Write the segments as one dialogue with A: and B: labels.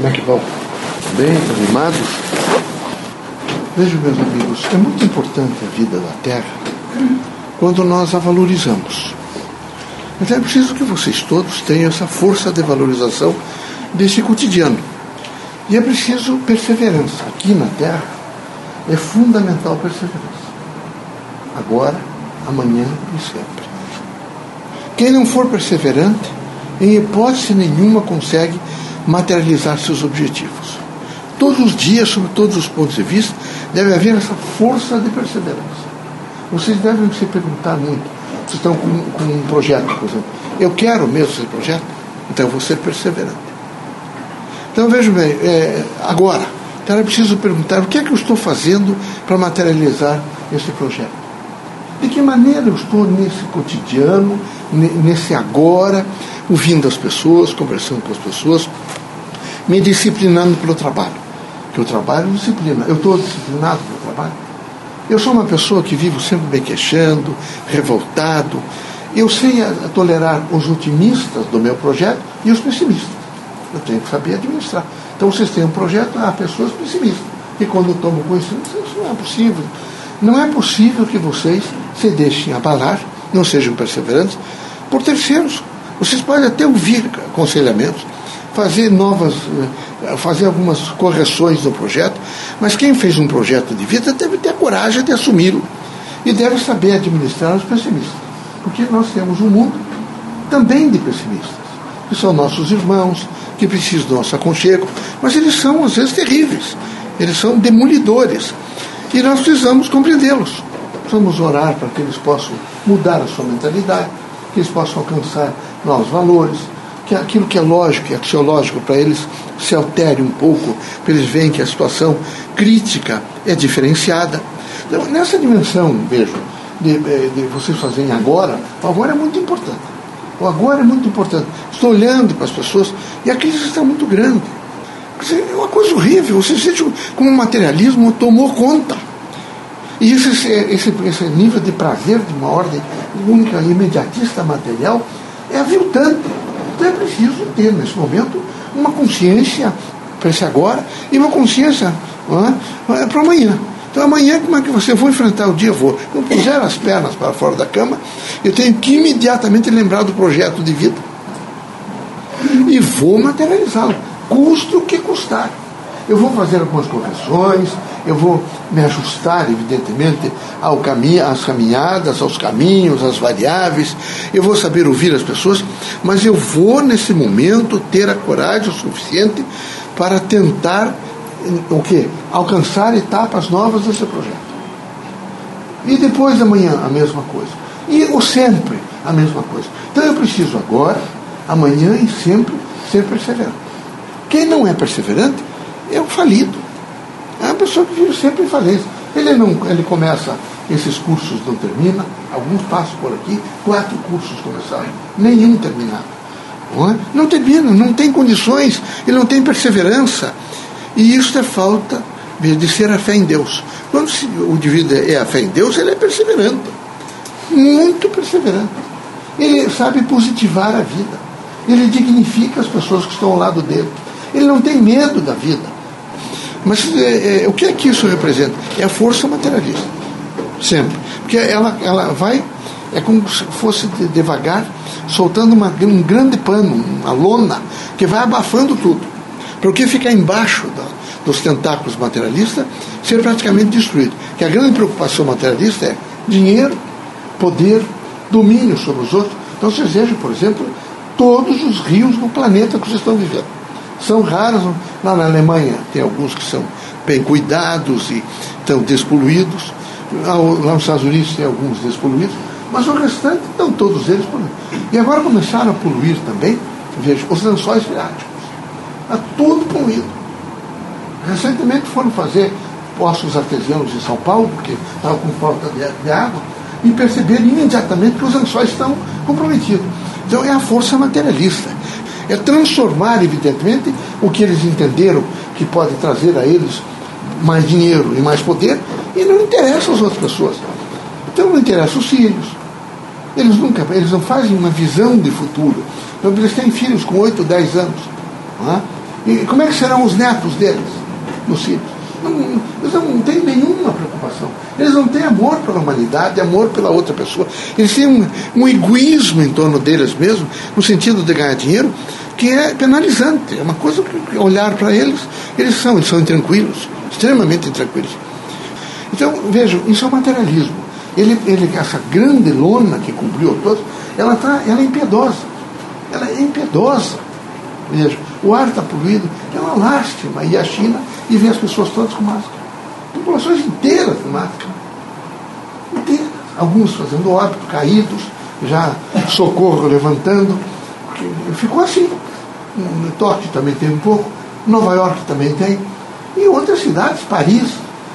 A: Como é que vão? Bem, animados? Vejam, meus amigos, é muito importante a vida da Terra quando nós a valorizamos. Mas é preciso que vocês todos tenham essa força de valorização desse cotidiano. E é preciso perseverança. Aqui na Terra é fundamental perseverança. Agora, amanhã e sempre. Quem não for perseverante, em hipótese nenhuma consegue materializar seus objetivos. Todos os dias, sob todos os pontos de vista, deve haver essa força de perseverança. Vocês devem se perguntar muito. Vocês estão com, com um projeto, por exemplo. Eu quero mesmo esse projeto, então eu vou ser perseverante. Então vejam bem, é, agora, então é preciso perguntar o que é que eu estou fazendo para materializar esse projeto. De que maneira eu estou nesse cotidiano, nesse agora, ouvindo as pessoas, conversando com as pessoas, me disciplinando pelo trabalho. Que o trabalho disciplina. Eu estou disciplinado pelo trabalho. Eu sou uma pessoa que vivo sempre me queixando, revoltado. Eu sei tolerar os otimistas do meu projeto e os pessimistas. Eu tenho que saber administrar. Então vocês têm um projeto, há pessoas pessimistas. E quando tomam conhecimento, isso não é possível. Não é possível que vocês se deixem abalar, não sejam perseverantes, por terceiros vocês podem até ouvir aconselhamentos, fazer novas, fazer algumas correções no projeto, mas quem fez um projeto de vida deve ter a coragem de assumi-lo e deve saber administrar os pessimistas, porque nós temos um mundo também de pessimistas, que são nossos irmãos, que precisam do nosso aconchego, mas eles são às vezes terríveis, eles são demolidores e nós precisamos compreendê-los. Precisamos orar para que eles possam mudar a sua mentalidade, que eles possam alcançar novos valores, que aquilo que é lógico e axiológico para eles se altere um pouco, para eles verem que a situação crítica é diferenciada. Então, nessa dimensão, vejo, de, eh, de vocês fazerem agora, o agora é muito importante. O agora é muito importante. Estou olhando para as pessoas e a crise está muito grande. É uma coisa horrível. Você sente como o materialismo tomou conta. E esse, esse, esse nível de prazer de uma ordem única, imediatista, material, é aviltante. Então é preciso ter, nesse momento, uma consciência para esse agora e uma consciência é, para amanhã. Então amanhã, como é que você vai enfrentar o dia? Vou. Quando puser as pernas para fora da cama, eu tenho que imediatamente lembrar do projeto de vida e vou materializá-lo, custe o que custar. Eu vou fazer algumas correções, eu vou me ajustar, evidentemente, ao caminho, às caminhadas, aos caminhos, às variáveis, eu vou saber ouvir as pessoas, mas eu vou, nesse momento, ter a coragem o suficiente para tentar o quê? alcançar etapas novas desse projeto. E depois da manhã, a mesma coisa. E o sempre, a mesma coisa. Então eu preciso agora, amanhã e sempre ser perseverante. Quem não é perseverante é um falido. É uma pessoa que vive sempre em falência. Ele, não, ele começa, esses cursos não termina, alguns passam por aqui, quatro cursos começaram, nenhum terminado. É? não termina, não tem condições, ele não tem perseverança. E isso é falta de ser a fé em Deus. Quando o indivíduo é a fé em Deus, ele é perseverante. Muito perseverante. Ele sabe positivar a vida. Ele dignifica as pessoas que estão ao lado dele. Ele não tem medo da vida. Mas é, é, o que é que isso representa? É a força materialista. Sempre. Porque ela, ela vai, é como se fosse devagar, soltando uma, um grande pano, uma lona, que vai abafando tudo. Para o que ficar embaixo da, dos tentáculos materialistas ser praticamente destruído. Que a grande preocupação materialista é dinheiro, poder, domínio sobre os outros. Então vocês vejam, por exemplo, todos os rios no planeta que vocês estão vivendo. São raros. Lá na Alemanha tem alguns que são bem cuidados e estão despoluídos. Lá nos Estados Unidos tem alguns despoluídos. Mas o restante estão todos eles poluídos. E agora começaram a poluir também, veja, os lençóis freáticos. Está tudo poluído. Recentemente foram fazer poços artesianos em São Paulo, porque estavam com falta de, de água, e perceberam imediatamente que os lençóis estão comprometidos. Então é a força materialista é transformar, evidentemente, o que eles entenderam que pode trazer a eles mais dinheiro e mais poder, e não interessa as outras pessoas. Então não interessa os filhos. Eles nunca, eles não fazem uma visão de futuro. Então, eles têm filhos com 8, 10 anos. É? E como é que serão os netos deles, nos filhos? Não, eles não têm nenhuma preocupação. Eles não têm amor pela humanidade, amor pela outra pessoa. Eles têm um, um egoísmo em torno deles mesmos, no sentido de ganhar dinheiro, que é penalizante. É uma coisa que olhar para eles, eles são, eles são intranquilos, extremamente intranquilos. Então, vejam, isso é o materialismo. Ele, ele, essa grande lona que cobriu todos, ela, tá, ela é impiedosa. Ela é impiedosa. Veja, o ar está poluído, é uma lástima. E a China e vê as pessoas todas com máscara. Populações inteiras com máscara. Inteiras. Alguns fazendo óbito, caídos, já socorro levantando. Ficou assim. No Tóquio também tem um pouco, Nova York também tem, e outras cidades, Paris.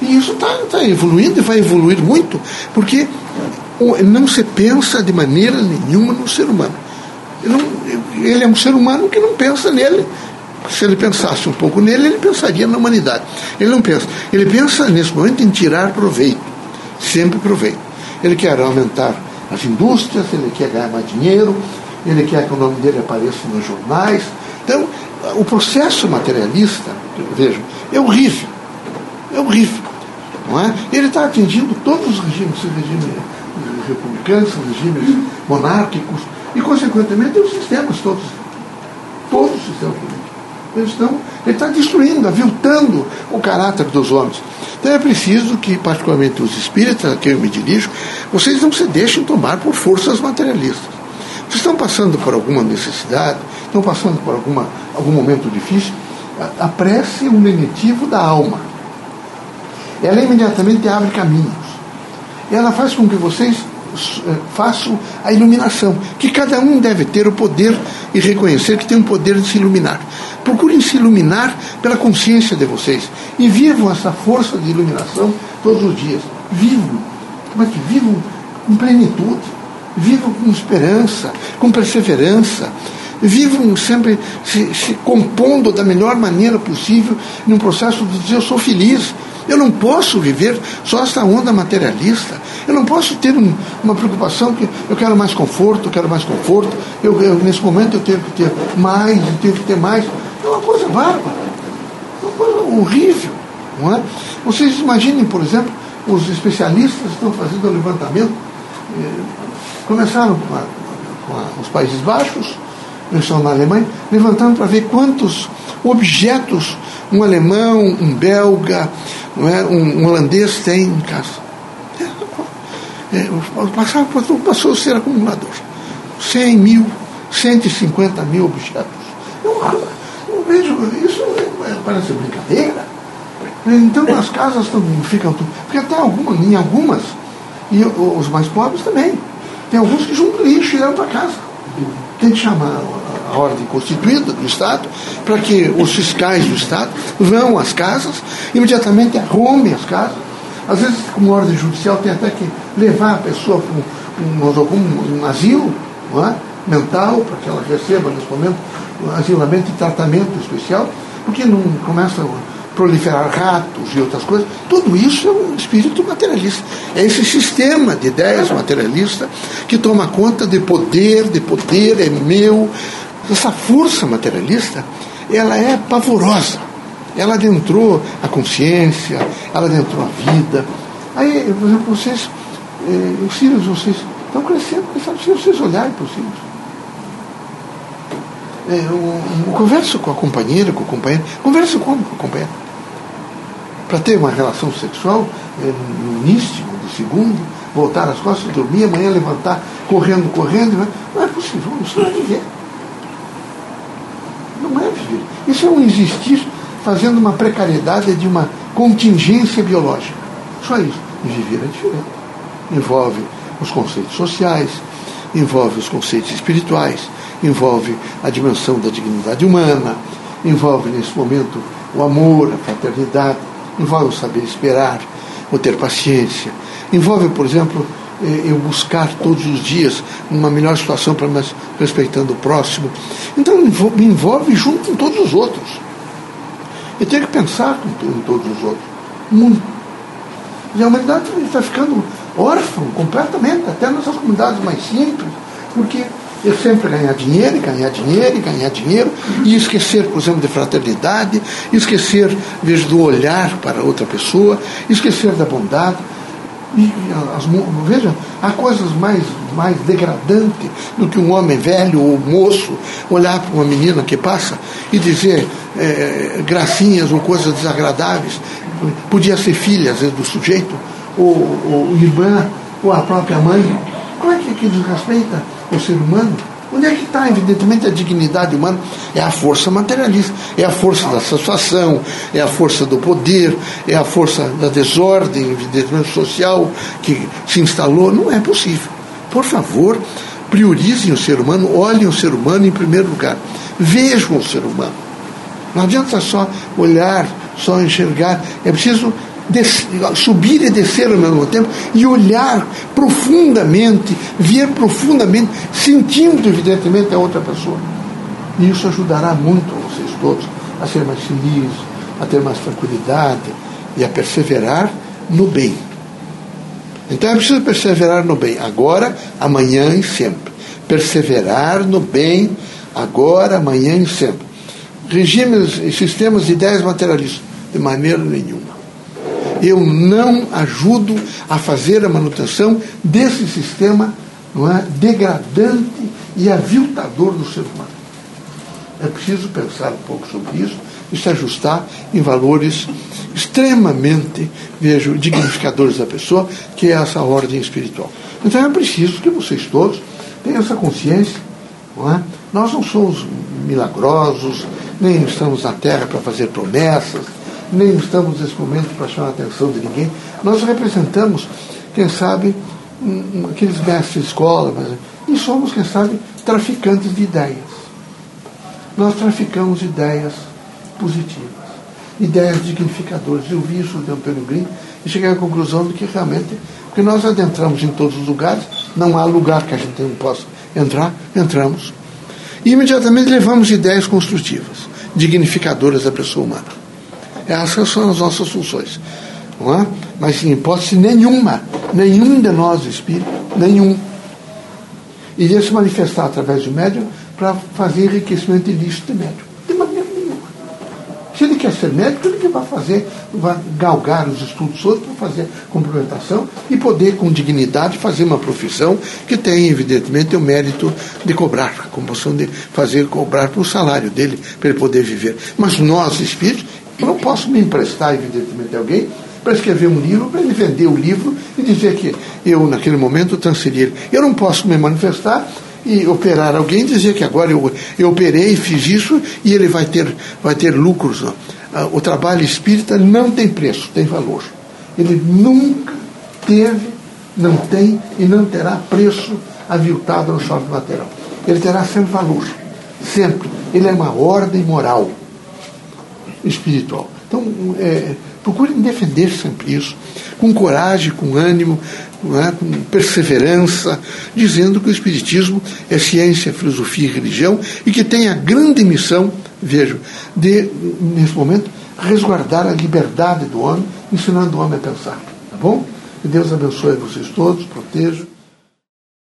A: E isso está tá evoluindo e vai evoluir muito, porque não se pensa de maneira nenhuma no ser humano. Ele é um ser humano que não pensa nele. Se ele pensasse um pouco nele, ele pensaria na humanidade. Ele não pensa. Ele pensa, nesse momento, em tirar proveito. Sempre proveito. Ele quer aumentar as indústrias, ele quer ganhar mais dinheiro, ele quer que o nome dele apareça nos jornais. Então, o processo materialista, vejam, é horrível. É horrível. Não é? Ele está atingindo todos os regimes, regimes republicanos, regimes monárquicos, e, consequentemente, os sistemas todos. Todos os sistemas políticos. Eles estão, ele está destruindo, aviltando o caráter dos homens. Então é preciso que, particularmente os espíritas a quem eu me dirijo, vocês não se deixem tomar por forças materialistas. Vocês estão passando por alguma necessidade, estão passando por alguma, algum momento difícil, a, prece é um lenitivo da alma. Ela imediatamente abre caminhos. Ela faz com que vocês eh, façam a iluminação, que cada um deve ter o poder e reconhecer que tem o poder de se iluminar. Procurem se iluminar pela consciência de vocês e vivam essa força de iluminação todos os dias. Vivam, mas que vivam com plenitude, vivam com esperança, com perseverança, vivam sempre se, se compondo da melhor maneira possível num processo de dizer eu sou feliz, eu não posso viver só essa onda materialista. Eu não posso ter um, uma preocupação que eu quero mais conforto, eu quero mais conforto. Eu, eu, nesse momento eu tenho que ter mais, eu tenho que ter mais. É uma coisa bárbara. É uma coisa horrível. Não é? Vocês imaginem, por exemplo, os especialistas estão fazendo o levantamento. Começaram com, a, com a, os Países Baixos, estão na Alemanha, levantando para ver quantos objetos um alemão, um belga, é? um, um holandês tem em casa. É, passava, passou a ser acumulador. 100 mil, 150 mil objetos. Eu, eu vejo, isso é, parece brincadeira. Então as casas ficam. Porque até em algumas, e os mais pobres também. Tem alguns que juntam lixo e levam para casa. Tem que chamar a ordem constituída do Estado, para que os fiscais do Estado vão às casas, imediatamente arrumem as casas. Às vezes, como ordem judicial, tem até que levar a pessoa para um, um, um asilo é? mental, para que ela receba, nesse momento, um asilamento e tratamento especial, porque não começa proliferar ratos e outras coisas. Tudo isso é um espírito materialista. É esse sistema de ideias materialista que toma conta de poder, de poder é meu. Essa força materialista, ela é pavorosa. Ela adentrou a consciência, ela adentrou a vida. Aí, por exemplo, vocês, eh, os filhos, vocês estão crescendo, se vocês olharem para os filhos. É, eu, eu converso com a companheira, com o companheiro, converso com, com a companheira para ter uma relação sexual é, no início, do segundo, voltar às costas, dormir, amanhã levantar, correndo, correndo. Né? Não é possível, isso não é viver. Não é viver. Isso é um existir fazendo uma precariedade de uma contingência biológica. Só isso. E viver é diferente. Envolve os conceitos sociais, envolve os conceitos espirituais, envolve a dimensão da dignidade humana, envolve nesse momento o amor, a fraternidade, envolve o saber esperar, o ter paciência, envolve, por exemplo, eh, eu buscar todos os dias uma melhor situação para mais respeitando o próximo. Então me envolve junto com todos os outros. Eu tenho que pensar em todos os outros. Muito. E a humanidade está ficando órfã completamente, até nessas comunidades mais simples, porque é sempre ganhar dinheiro, ganhar dinheiro, ganhar dinheiro, e esquecer, por exemplo, de fraternidade, esquecer, veja, do olhar para outra pessoa, esquecer da bondade. E, as, veja, há coisas mais, mais degradantes do que um homem velho ou moço olhar para uma menina que passa e dizer é, gracinhas ou coisas desagradáveis. Podia ser filha, às vezes, do sujeito, ou, ou irmã, ou a própria mãe. Como é que, que desrespeita o ser humano? Onde é que está, evidentemente, a dignidade humana? É a força materialista, é a força da satisfação, é a força do poder, é a força da desordem, evidentemente, social que se instalou. Não é possível. Por favor, priorizem o ser humano, olhem o ser humano em primeiro lugar. Vejam o ser humano. Não adianta só olhar, só enxergar. É preciso subir e descer ao mesmo tempo e olhar profundamente, ver profundamente, sentindo evidentemente a outra pessoa. E isso ajudará muito vocês todos a ser mais felizes, a ter mais tranquilidade e a perseverar no bem. Então é preciso perseverar no bem, agora, amanhã e sempre. Perseverar no bem, agora, amanhã e sempre. Regimes e sistemas de ideias materialistas, de maneira nenhuma eu não ajudo a fazer a manutenção desse sistema é, degradante e aviltador do ser humano. É preciso pensar um pouco sobre isso e se ajustar em valores extremamente, vejo, dignificadores da pessoa, que é essa ordem espiritual. Então é preciso que vocês todos tenham essa consciência. Não é? Nós não somos milagrosos, nem estamos na terra para fazer promessas, nem estamos nesse momento para chamar a atenção de ninguém. Nós representamos, quem sabe, aqueles mestres de escola, mas, e somos, quem sabe, traficantes de ideias. Nós traficamos ideias positivas, ideias dignificadoras. Eu vi isso de Antônio Green e cheguei à conclusão de que realmente, porque nós adentramos em todos os lugares, não há lugar que a gente não possa entrar, entramos. E imediatamente levamos ideias construtivas, dignificadoras da pessoa humana. Essas são as nossas funções. Não é? Mas em hipótese nenhuma, nenhum de nós espírito, nenhum, iria se manifestar através do médium para fazer enriquecimento ilícito de médium. De maneira nenhuma. Se ele quer ser médico, ele que vai fazer, vai galgar os estudos todos para fazer complementação e poder, com dignidade, fazer uma profissão que tem, evidentemente, o mérito de cobrar, a compulsão de fazer cobrar para o salário dele, para ele poder viver. Mas nós, espíritos, eu não posso me emprestar, evidentemente, a alguém para escrever um livro, para ele vender o livro e dizer que eu, naquele momento, transferi ele. Eu não posso me manifestar e operar alguém dizer que agora eu, eu operei, fiz isso e ele vai ter, vai ter lucros. Ah, o trabalho espírita não tem preço, tem valor. Ele nunca teve, não tem e não terá preço aviltado no shopping material. Ele terá sempre valor. Sempre. Ele é uma ordem moral espiritual. Então, é, procurem defender sempre isso, com coragem, com ânimo, é? com perseverança, dizendo que o Espiritismo é ciência, filosofia e religião e que tem a grande missão, vejo, de, nesse momento, resguardar a liberdade do homem, ensinando o homem a pensar. Tá bom? Que Deus abençoe vocês todos, proteja.